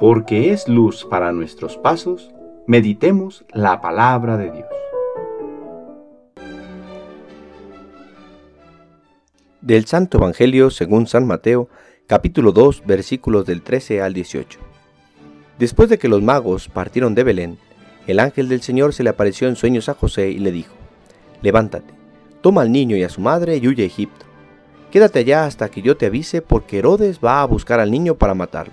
porque es luz para nuestros pasos, meditemos la palabra de Dios. Del Santo Evangelio según San Mateo, capítulo 2, versículos del 13 al 18. Después de que los magos partieron de Belén, el ángel del Señor se le apareció en sueños a José y le dijo, Levántate, toma al niño y a su madre y huye a Egipto. Quédate allá hasta que yo te avise porque Herodes va a buscar al niño para matarlo.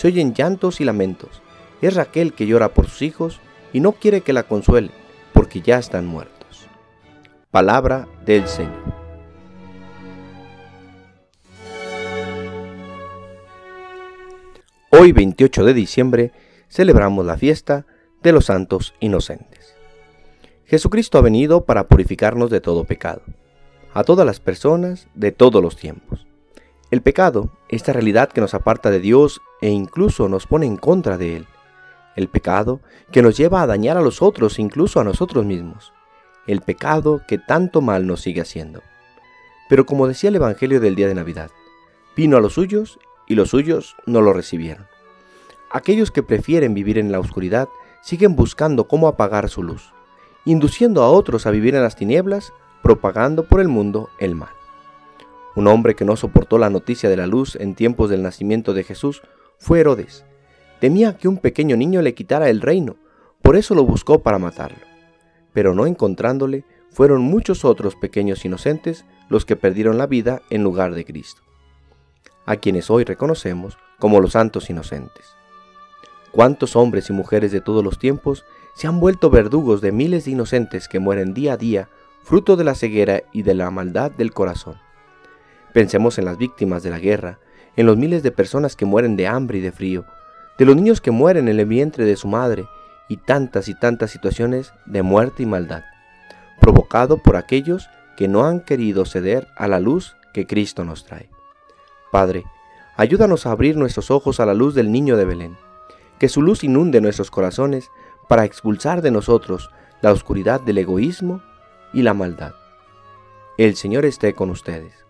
se oyen llantos y lamentos. Es Raquel que llora por sus hijos y no quiere que la consuele, porque ya están muertos. Palabra del Señor. Hoy 28 de diciembre celebramos la fiesta de los santos inocentes. Jesucristo ha venido para purificarnos de todo pecado, a todas las personas de todos los tiempos. El pecado, esta realidad que nos aparta de Dios e incluso nos pone en contra de Él. El pecado que nos lleva a dañar a los otros, incluso a nosotros mismos. El pecado que tanto mal nos sigue haciendo. Pero como decía el Evangelio del día de Navidad, vino a los suyos y los suyos no lo recibieron. Aquellos que prefieren vivir en la oscuridad siguen buscando cómo apagar su luz, induciendo a otros a vivir en las tinieblas, propagando por el mundo el mal. Un hombre que no soportó la noticia de la luz en tiempos del nacimiento de Jesús fue Herodes. Temía que un pequeño niño le quitara el reino, por eso lo buscó para matarlo. Pero no encontrándole, fueron muchos otros pequeños inocentes los que perdieron la vida en lugar de Cristo, a quienes hoy reconocemos como los santos inocentes. ¿Cuántos hombres y mujeres de todos los tiempos se han vuelto verdugos de miles de inocentes que mueren día a día, fruto de la ceguera y de la maldad del corazón? Pensemos en las víctimas de la guerra, en los miles de personas que mueren de hambre y de frío, de los niños que mueren en el vientre de su madre y tantas y tantas situaciones de muerte y maldad, provocado por aquellos que no han querido ceder a la luz que Cristo nos trae. Padre, ayúdanos a abrir nuestros ojos a la luz del niño de Belén, que su luz inunde nuestros corazones para expulsar de nosotros la oscuridad del egoísmo y la maldad. El Señor esté con ustedes.